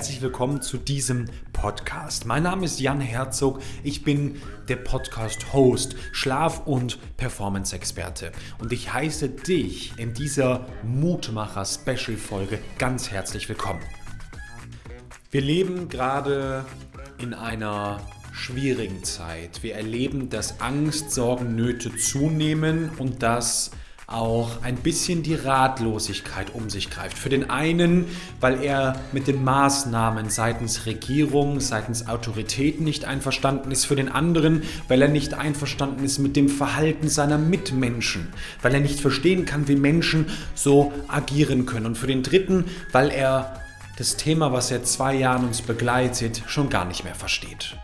herzlich willkommen zu diesem Podcast. Mein Name ist Jan Herzog, ich bin der Podcast-Host, Schlaf- und Performance-Experte und ich heiße dich in dieser Mutmacher-Special-Folge ganz herzlich willkommen. Wir leben gerade in einer schwierigen Zeit. Wir erleben, dass Angst, Sorgen, Nöte zunehmen und dass auch ein bisschen die Ratlosigkeit um sich greift. Für den einen, weil er mit den Maßnahmen seitens Regierung, seitens Autoritäten nicht einverstanden ist. Für den anderen, weil er nicht einverstanden ist mit dem Verhalten seiner Mitmenschen. Weil er nicht verstehen kann, wie Menschen so agieren können. Und für den dritten, weil er das Thema, was seit zwei Jahren uns begleitet, schon gar nicht mehr versteht.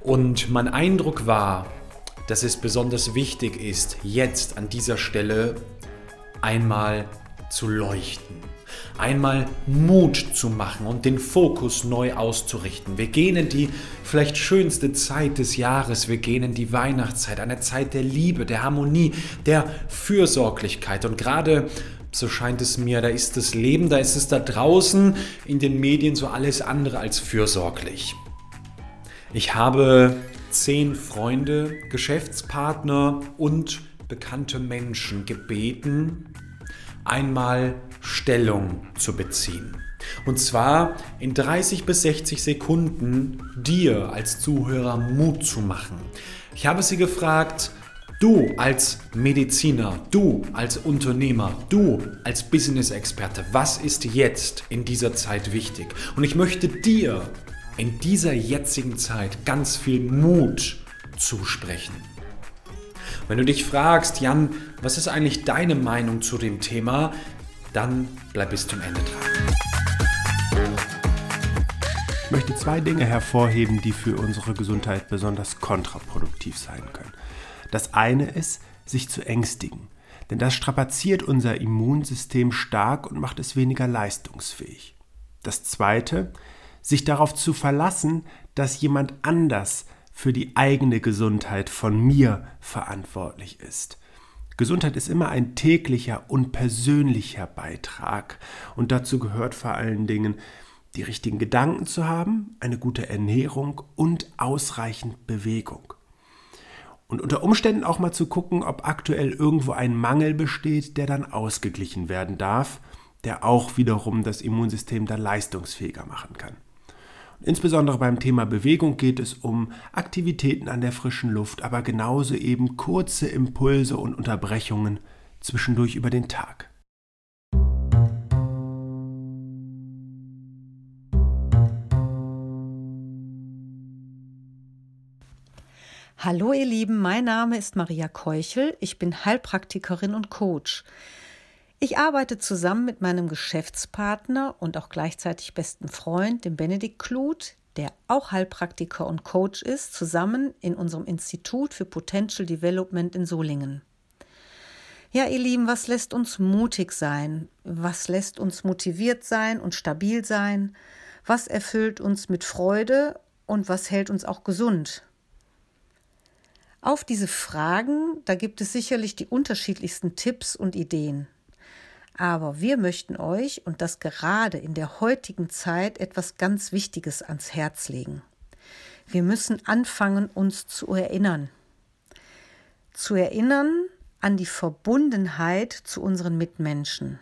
Und mein Eindruck war, dass es besonders wichtig ist, jetzt an dieser Stelle einmal zu leuchten, einmal Mut zu machen und den Fokus neu auszurichten. Wir gehen in die vielleicht schönste Zeit des Jahres, wir gehen in die Weihnachtszeit, eine Zeit der Liebe, der Harmonie, der Fürsorglichkeit und gerade so scheint es mir, da ist das Leben, da ist es da draußen in den Medien so alles andere als fürsorglich. Ich habe zehn Freunde, Geschäftspartner und bekannte Menschen gebeten, einmal Stellung zu beziehen. Und zwar in 30 bis 60 Sekunden dir als Zuhörer Mut zu machen. Ich habe sie gefragt, du als Mediziner, du als Unternehmer, du als Business-Experte, was ist jetzt in dieser Zeit wichtig? Und ich möchte dir in dieser jetzigen Zeit ganz viel Mut zusprechen. Wenn du dich fragst, Jan, was ist eigentlich deine Meinung zu dem Thema, dann bleib bis zum Ende dran. Ich möchte zwei Dinge hervorheben, die für unsere Gesundheit besonders kontraproduktiv sein können. Das eine ist, sich zu ängstigen, denn das strapaziert unser Immunsystem stark und macht es weniger leistungsfähig. Das zweite sich darauf zu verlassen, dass jemand anders für die eigene Gesundheit von mir verantwortlich ist. Gesundheit ist immer ein täglicher und persönlicher Beitrag und dazu gehört vor allen Dingen die richtigen Gedanken zu haben, eine gute Ernährung und ausreichend Bewegung. Und unter Umständen auch mal zu gucken, ob aktuell irgendwo ein Mangel besteht, der dann ausgeglichen werden darf, der auch wiederum das Immunsystem dann leistungsfähiger machen kann. Insbesondere beim Thema Bewegung geht es um Aktivitäten an der frischen Luft, aber genauso eben kurze Impulse und Unterbrechungen zwischendurch über den Tag. Hallo ihr Lieben, mein Name ist Maria Keuchel, ich bin Heilpraktikerin und Coach. Ich arbeite zusammen mit meinem Geschäftspartner und auch gleichzeitig besten Freund, dem Benedikt Kluth, der auch Heilpraktiker und Coach ist, zusammen in unserem Institut für Potential Development in Solingen. Ja, ihr Lieben, was lässt uns mutig sein? Was lässt uns motiviert sein und stabil sein? Was erfüllt uns mit Freude und was hält uns auch gesund? Auf diese Fragen, da gibt es sicherlich die unterschiedlichsten Tipps und Ideen. Aber wir möchten euch und das gerade in der heutigen Zeit etwas ganz Wichtiges ans Herz legen. Wir müssen anfangen, uns zu erinnern. Zu erinnern an die Verbundenheit zu unseren Mitmenschen.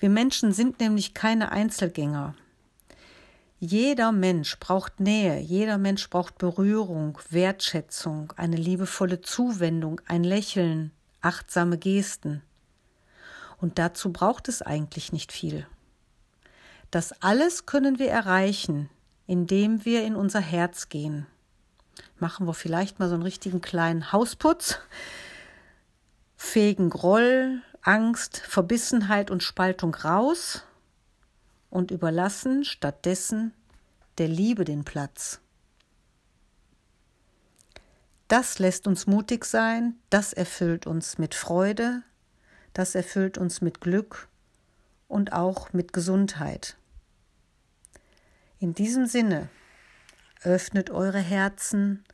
Wir Menschen sind nämlich keine Einzelgänger. Jeder Mensch braucht Nähe, jeder Mensch braucht Berührung, Wertschätzung, eine liebevolle Zuwendung, ein Lächeln, achtsame Gesten. Und dazu braucht es eigentlich nicht viel. Das alles können wir erreichen, indem wir in unser Herz gehen. Machen wir vielleicht mal so einen richtigen kleinen Hausputz, fegen Groll, Angst, Verbissenheit und Spaltung raus und überlassen stattdessen der Liebe den Platz. Das lässt uns mutig sein, das erfüllt uns mit Freude, das erfüllt uns mit Glück und auch mit Gesundheit. In diesem Sinne, öffnet eure Herzen,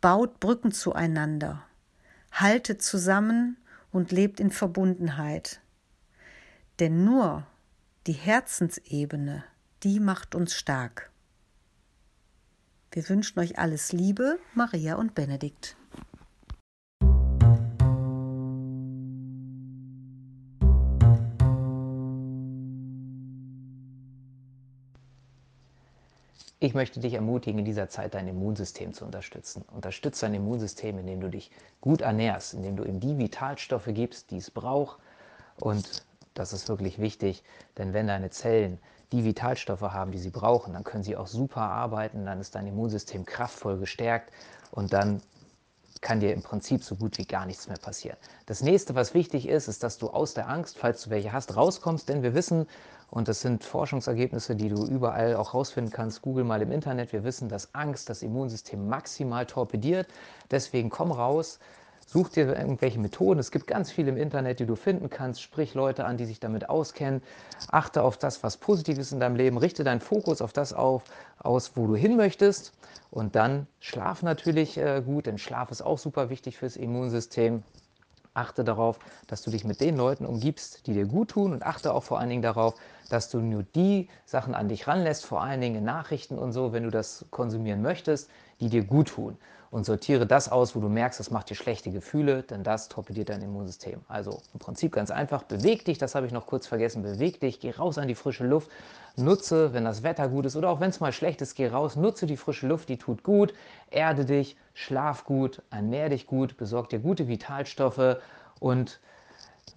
baut Brücken zueinander, haltet zusammen und lebt in Verbundenheit. Denn nur die Herzensebene die macht uns stark. Wir wünschen euch alles Liebe, Maria und Benedikt. Ich möchte dich ermutigen, in dieser Zeit dein Immunsystem zu unterstützen. Unterstütze dein Immunsystem, indem du dich gut ernährst, indem du ihm die Vitalstoffe gibst, die es braucht. Und das ist wirklich wichtig, denn wenn deine Zellen die Vitalstoffe haben, die sie brauchen, dann können sie auch super arbeiten, dann ist dein Immunsystem kraftvoll gestärkt und dann kann dir im Prinzip so gut wie gar nichts mehr passieren. Das nächste, was wichtig ist, ist, dass du aus der Angst, falls du welche hast, rauskommst, denn wir wissen, und das sind Forschungsergebnisse, die du überall auch rausfinden kannst, google mal im Internet, wir wissen, dass Angst das Immunsystem maximal torpediert. Deswegen komm raus, Such dir irgendwelche Methoden. Es gibt ganz viele im Internet, die du finden kannst. Sprich Leute an, die sich damit auskennen. Achte auf das, was positiv ist in deinem Leben. Richte deinen Fokus auf das auf, aus, wo du hin möchtest. Und dann schlaf natürlich äh, gut, denn Schlaf ist auch super wichtig fürs Immunsystem. Achte darauf, dass du dich mit den Leuten umgibst, die dir gut tun und achte auch vor allen Dingen darauf, dass du nur die Sachen an dich ranlässt, vor allen Dingen in Nachrichten und so, wenn du das konsumieren möchtest, die dir gut tun und sortiere das aus, wo du merkst, das macht dir schlechte Gefühle, denn das torpediert dein Immunsystem. Also im Prinzip ganz einfach, beweg dich, das habe ich noch kurz vergessen, beweg dich, geh raus an die frische Luft, nutze, wenn das Wetter gut ist oder auch wenn es mal schlecht ist, geh raus, nutze die frische Luft, die tut gut, erde dich, schlaf gut, ernähr dich gut, besorg dir gute Vitalstoffe und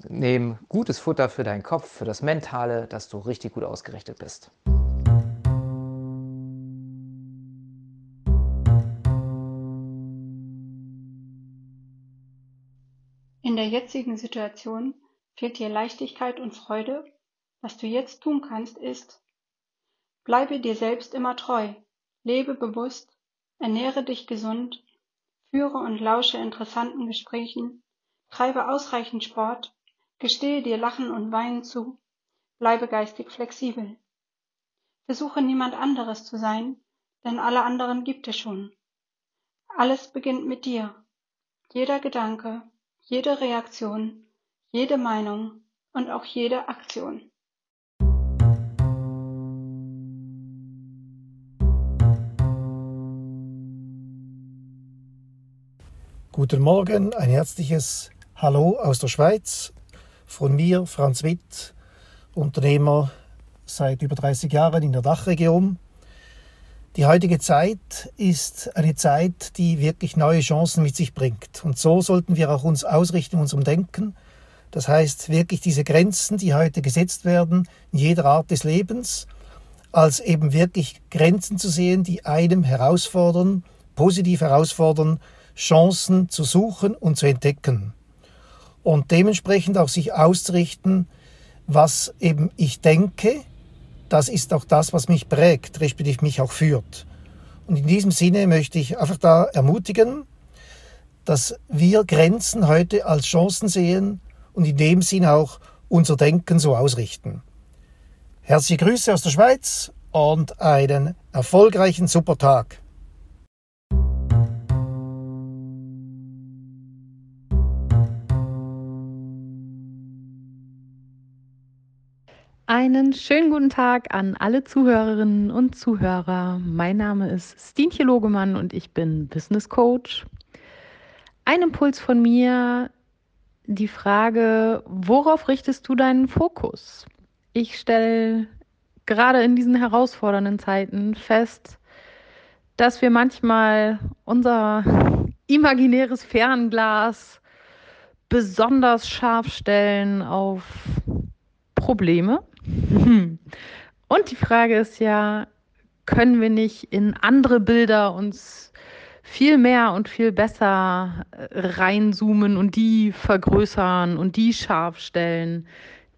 nehm gutes Futter für deinen Kopf, für das Mentale, dass du richtig gut ausgerichtet bist. Jetzigen Situation fehlt dir Leichtigkeit und Freude? Was du jetzt tun kannst, ist, bleibe dir selbst immer treu, lebe bewusst, ernähre dich gesund, führe und lausche interessanten Gesprächen, treibe ausreichend Sport, gestehe dir Lachen und Weinen zu, bleibe geistig flexibel. Versuche niemand anderes zu sein, denn alle anderen gibt es schon. Alles beginnt mit dir. Jeder Gedanke, jede Reaktion, jede Meinung und auch jede Aktion. Guten Morgen, ein herzliches Hallo aus der Schweiz. Von mir, Franz Witt, Unternehmer seit über 30 Jahren in der Dachregion. Die heutige Zeit ist eine Zeit, die wirklich neue Chancen mit sich bringt. Und so sollten wir auch uns ausrichten unserem Denken. Das heißt, wirklich diese Grenzen, die heute gesetzt werden, in jeder Art des Lebens, als eben wirklich Grenzen zu sehen, die einem herausfordern, positiv herausfordern, Chancen zu suchen und zu entdecken. Und dementsprechend auch sich auszurichten, was eben ich denke, das ist auch das, was mich prägt, respektive mich auch führt. Und in diesem Sinne möchte ich einfach da ermutigen, dass wir Grenzen heute als Chancen sehen und in dem Sinn auch unser Denken so ausrichten. Herzliche Grüße aus der Schweiz und einen erfolgreichen Supertag. Schönen guten Tag an alle Zuhörerinnen und Zuhörer. Mein Name ist Stientje Logemann und ich bin Business Coach. Ein Impuls von mir, die Frage, worauf richtest du deinen Fokus? Ich stelle gerade in diesen herausfordernden Zeiten fest, dass wir manchmal unser imaginäres Fernglas besonders scharf stellen auf Probleme Und die Frage ist ja, können wir nicht in andere Bilder uns viel mehr und viel besser äh, reinzoomen und die vergrößern und die scharf stellen.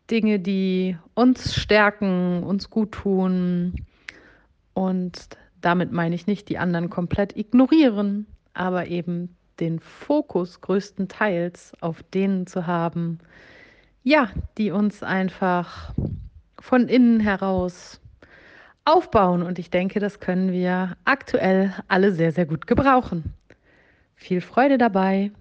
Dinge, die uns stärken, uns gut tun. Und damit meine ich nicht die anderen komplett ignorieren, aber eben den Fokus größtenteils auf denen zu haben, ja, die uns einfach von innen heraus aufbauen. Und ich denke, das können wir aktuell alle sehr, sehr gut gebrauchen. Viel Freude dabei.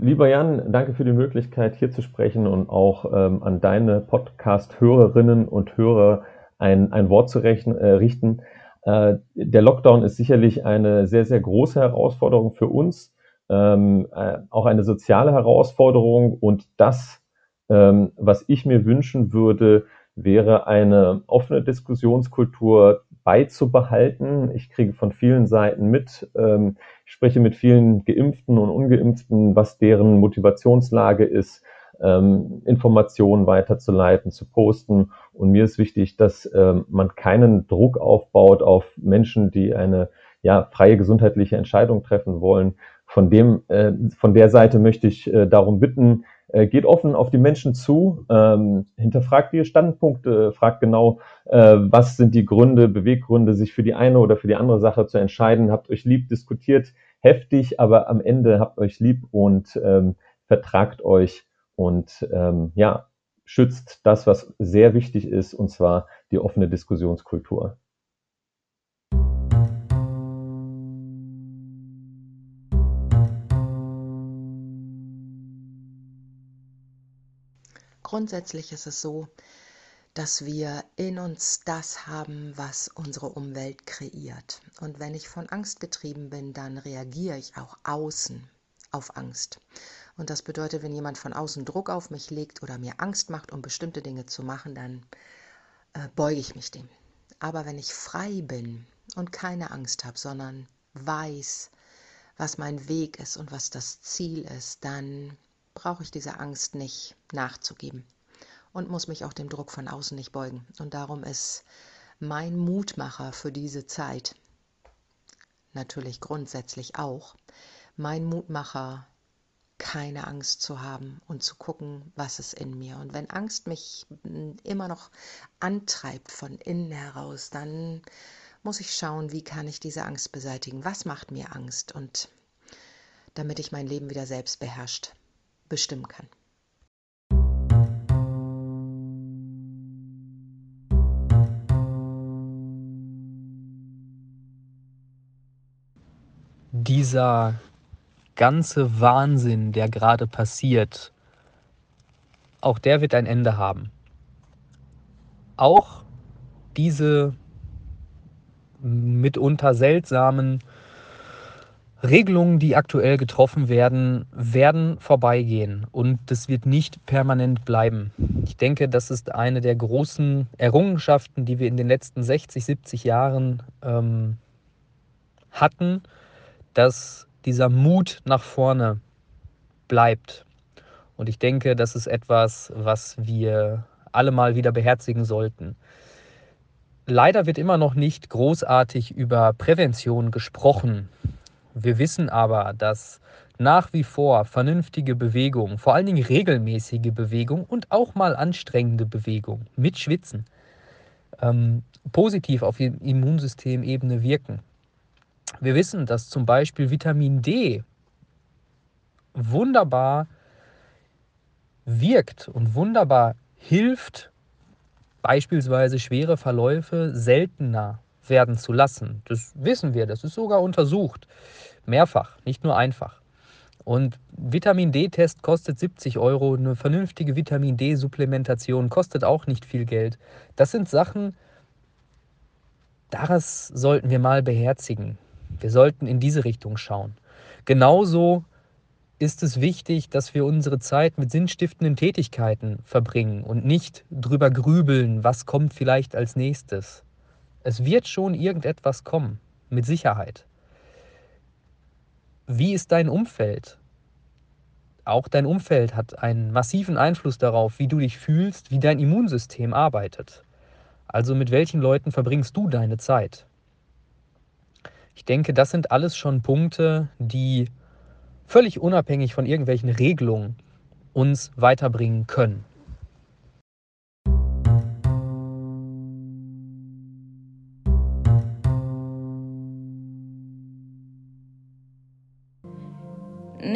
lieber Jan, danke für die Möglichkeit, hier zu sprechen und auch ähm, an deine Podcast-Hörerinnen und Hörer ein, ein Wort zu rechnen, äh, richten. Äh, der Lockdown ist sicherlich eine sehr, sehr große Herausforderung für uns, ähm, äh, auch eine soziale Herausforderung. Und das, ähm, was ich mir wünschen würde, wäre eine offene Diskussionskultur beizubehalten. Ich kriege von vielen Seiten mit, ähm, ich spreche mit vielen Geimpften und Ungeimpften, was deren Motivationslage ist, ähm, Informationen weiterzuleiten, zu posten. Und mir ist wichtig, dass ähm, man keinen Druck aufbaut auf Menschen, die eine ja, freie gesundheitliche Entscheidung treffen wollen. Von dem, äh, von der Seite möchte ich äh, darum bitten, äh, geht offen auf die Menschen zu, ähm, hinterfragt ihre Standpunkte, fragt genau, äh, was sind die Gründe, Beweggründe, sich für die eine oder für die andere Sache zu entscheiden. Habt euch lieb, diskutiert heftig, aber am Ende habt euch lieb und ähm, vertragt euch und ähm, ja, schützt das, was sehr wichtig ist, und zwar die offene Diskussionskultur. Grundsätzlich ist es so, dass wir in uns das haben, was unsere Umwelt kreiert. Und wenn ich von Angst getrieben bin, dann reagiere ich auch außen auf Angst. Und das bedeutet, wenn jemand von außen Druck auf mich legt oder mir Angst macht, um bestimmte Dinge zu machen, dann äh, beuge ich mich dem. Aber wenn ich frei bin und keine Angst habe, sondern weiß, was mein Weg ist und was das Ziel ist, dann brauche ich dieser Angst nicht nachzugeben und muss mich auch dem Druck von außen nicht beugen. Und darum ist mein Mutmacher für diese Zeit natürlich grundsätzlich auch mein Mutmacher keine Angst zu haben und zu gucken, was ist in mir. Und wenn Angst mich immer noch antreibt von innen heraus, dann muss ich schauen, wie kann ich diese Angst beseitigen? Was macht mir Angst? Und damit ich mein Leben wieder selbst beherrscht bestimmen kann. Dieser ganze Wahnsinn, der gerade passiert, auch der wird ein Ende haben. Auch diese mitunter seltsamen Regelungen, die aktuell getroffen werden, werden vorbeigehen und das wird nicht permanent bleiben. Ich denke, das ist eine der großen Errungenschaften, die wir in den letzten 60, 70 Jahren ähm, hatten, dass dieser Mut nach vorne bleibt. Und ich denke, das ist etwas, was wir alle mal wieder beherzigen sollten. Leider wird immer noch nicht großartig über Prävention gesprochen. Wir wissen aber, dass nach wie vor vernünftige Bewegung, vor allen Dingen regelmäßige Bewegung und auch mal anstrengende Bewegung mit Schwitzen ähm, positiv auf Immunsystemebene wirken. Wir wissen, dass zum Beispiel Vitamin D wunderbar wirkt und wunderbar hilft, beispielsweise schwere Verläufe seltener werden zu lassen. Das wissen wir, das ist sogar untersucht. Mehrfach, nicht nur einfach. Und Vitamin D-Test kostet 70 Euro. Eine vernünftige Vitamin D-Supplementation kostet auch nicht viel Geld. Das sind Sachen, das sollten wir mal beherzigen. Wir sollten in diese Richtung schauen. Genauso ist es wichtig, dass wir unsere Zeit mit sinnstiftenden Tätigkeiten verbringen und nicht drüber grübeln, was kommt vielleicht als nächstes. Es wird schon irgendetwas kommen, mit Sicherheit. Wie ist dein Umfeld? Auch dein Umfeld hat einen massiven Einfluss darauf, wie du dich fühlst, wie dein Immunsystem arbeitet. Also mit welchen Leuten verbringst du deine Zeit? Ich denke, das sind alles schon Punkte, die völlig unabhängig von irgendwelchen Regelungen uns weiterbringen können.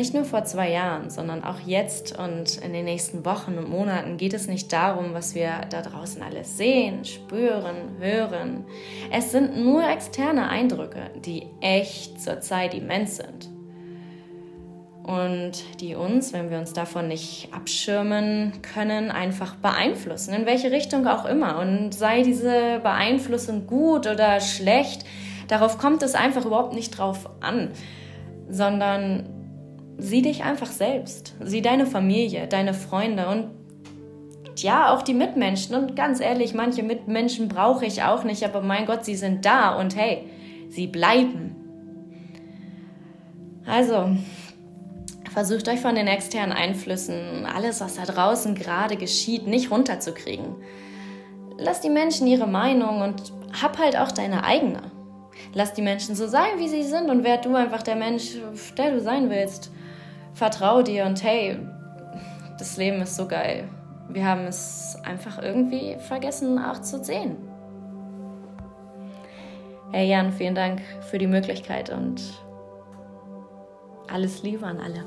Nicht nur vor zwei Jahren, sondern auch jetzt und in den nächsten Wochen und Monaten geht es nicht darum, was wir da draußen alles sehen, spüren, hören. Es sind nur externe Eindrücke, die echt zurzeit immens sind. und die uns, wenn wir uns davon nicht abschirmen können, einfach beeinflussen, in welche Richtung auch immer. Und sei diese Beeinflussung gut oder schlecht, darauf kommt es einfach überhaupt nicht drauf an, sondern sieh dich einfach selbst, sieh deine Familie, deine Freunde und ja, auch die Mitmenschen. Und ganz ehrlich, manche Mitmenschen brauche ich auch nicht, aber mein Gott, sie sind da und hey, sie bleiben. Also, versucht euch von den externen Einflüssen, alles, was da draußen gerade geschieht, nicht runterzukriegen. Lass die Menschen ihre Meinung und hab halt auch deine eigene. Lass die Menschen so sein, wie sie sind und werd du einfach der Mensch, der du sein willst. Vertrau dir und hey, das Leben ist so geil. Wir haben es einfach irgendwie vergessen, auch zu sehen. Hey Jan, vielen Dank für die Möglichkeit und alles Liebe an alle.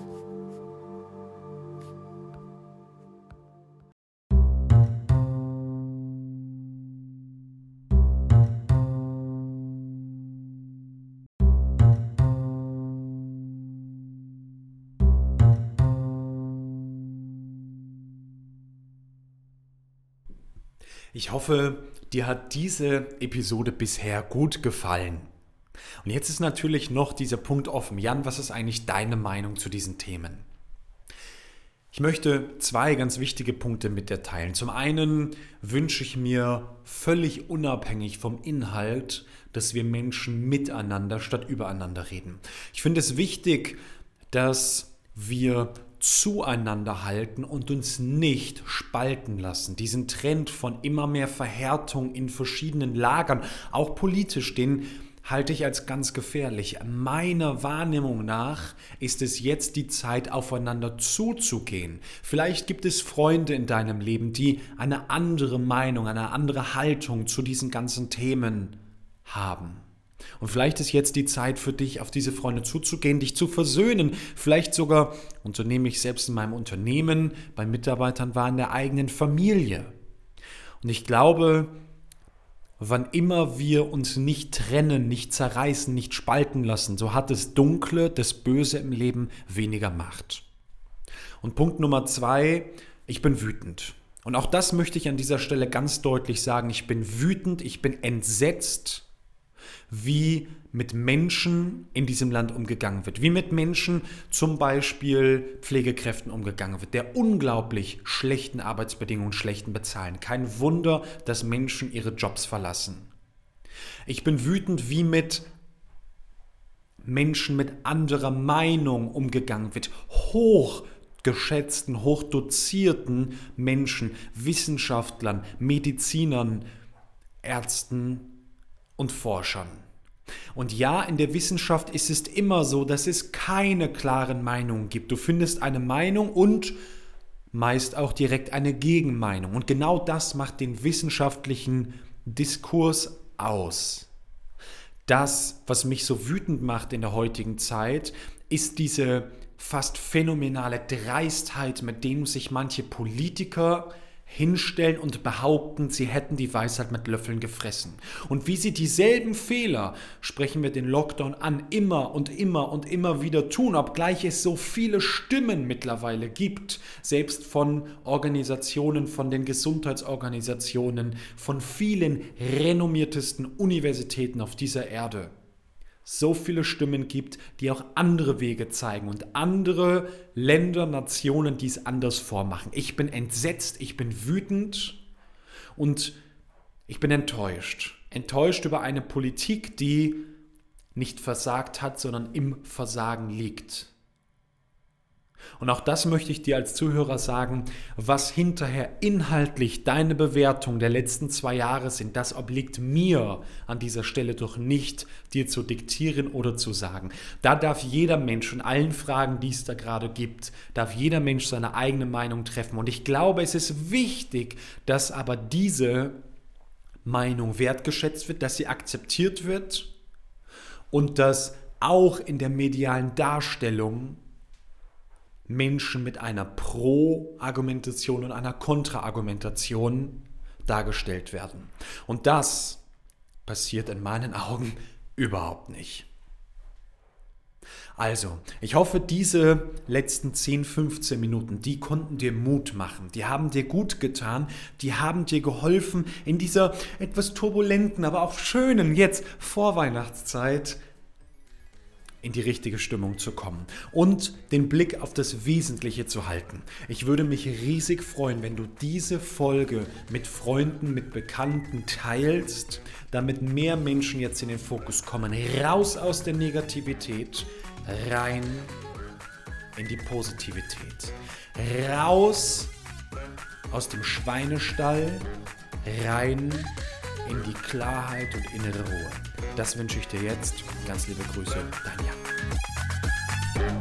Ich hoffe, dir hat diese Episode bisher gut gefallen. Und jetzt ist natürlich noch dieser Punkt offen. Jan, was ist eigentlich deine Meinung zu diesen Themen? Ich möchte zwei ganz wichtige Punkte mit dir teilen. Zum einen wünsche ich mir völlig unabhängig vom Inhalt, dass wir Menschen miteinander statt übereinander reden. Ich finde es wichtig, dass wir zueinander halten und uns nicht spalten lassen. Diesen Trend von immer mehr Verhärtung in verschiedenen Lagern, auch politisch, den halte ich als ganz gefährlich. Meiner Wahrnehmung nach ist es jetzt die Zeit, aufeinander zuzugehen. Vielleicht gibt es Freunde in deinem Leben, die eine andere Meinung, eine andere Haltung zu diesen ganzen Themen haben. Und vielleicht ist jetzt die Zeit für dich, auf diese Freunde zuzugehen, dich zu versöhnen. Vielleicht sogar, und so nehme ich selbst in meinem Unternehmen, bei Mitarbeitern war, in der eigenen Familie. Und ich glaube, wann immer wir uns nicht trennen, nicht zerreißen, nicht spalten lassen, so hat das Dunkle, das Böse im Leben weniger Macht. Und Punkt Nummer zwei, ich bin wütend. Und auch das möchte ich an dieser Stelle ganz deutlich sagen. Ich bin wütend, ich bin entsetzt wie mit Menschen in diesem Land umgegangen wird, wie mit Menschen zum Beispiel Pflegekräften umgegangen wird, der unglaublich schlechten Arbeitsbedingungen, schlechten Bezahlen. Kein Wunder, dass Menschen ihre Jobs verlassen. Ich bin wütend, wie mit Menschen mit anderer Meinung umgegangen wird, hochgeschätzten, hochdozierten Menschen, Wissenschaftlern, Medizinern, Ärzten und Forschern. Und ja, in der Wissenschaft ist es immer so, dass es keine klaren Meinungen gibt. Du findest eine Meinung und meist auch direkt eine Gegenmeinung. Und genau das macht den wissenschaftlichen Diskurs aus. Das, was mich so wütend macht in der heutigen Zeit, ist diese fast phänomenale Dreistheit, mit dem sich manche Politiker hinstellen und behaupten, sie hätten die Weisheit mit Löffeln gefressen. Und wie sie dieselben Fehler, sprechen wir den Lockdown an, immer und immer und immer wieder tun, obgleich es so viele Stimmen mittlerweile gibt, selbst von Organisationen, von den Gesundheitsorganisationen, von vielen renommiertesten Universitäten auf dieser Erde so viele Stimmen gibt, die auch andere Wege zeigen und andere Länder, Nationen, die es anders vormachen. Ich bin entsetzt, ich bin wütend und ich bin enttäuscht. Enttäuscht über eine Politik, die nicht versagt hat, sondern im Versagen liegt. Und auch das möchte ich dir als Zuhörer sagen, was hinterher inhaltlich deine Bewertung der letzten zwei Jahre sind, das obliegt mir an dieser Stelle doch nicht, dir zu diktieren oder zu sagen. Da darf jeder Mensch in allen Fragen, die es da gerade gibt, darf jeder Mensch seine eigene Meinung treffen. Und ich glaube, es ist wichtig, dass aber diese Meinung wertgeschätzt wird, dass sie akzeptiert wird und dass auch in der medialen Darstellung Menschen mit einer Pro-Argumentation und einer Kontra-Argumentation dargestellt werden. Und das passiert in meinen Augen überhaupt nicht. Also, ich hoffe, diese letzten 10, 15 Minuten, die konnten dir Mut machen, die haben dir gut getan, die haben dir geholfen, in dieser etwas turbulenten, aber auch schönen jetzt Vorweihnachtszeit in die richtige Stimmung zu kommen und den Blick auf das Wesentliche zu halten. Ich würde mich riesig freuen, wenn du diese Folge mit Freunden, mit Bekannten teilst, damit mehr Menschen jetzt in den Fokus kommen. Raus aus der Negativität, rein in die Positivität. Raus aus dem Schweinestall, rein in die Klarheit und innere Ruhe. Das wünsche ich dir jetzt. Ganz liebe Grüße, Jan.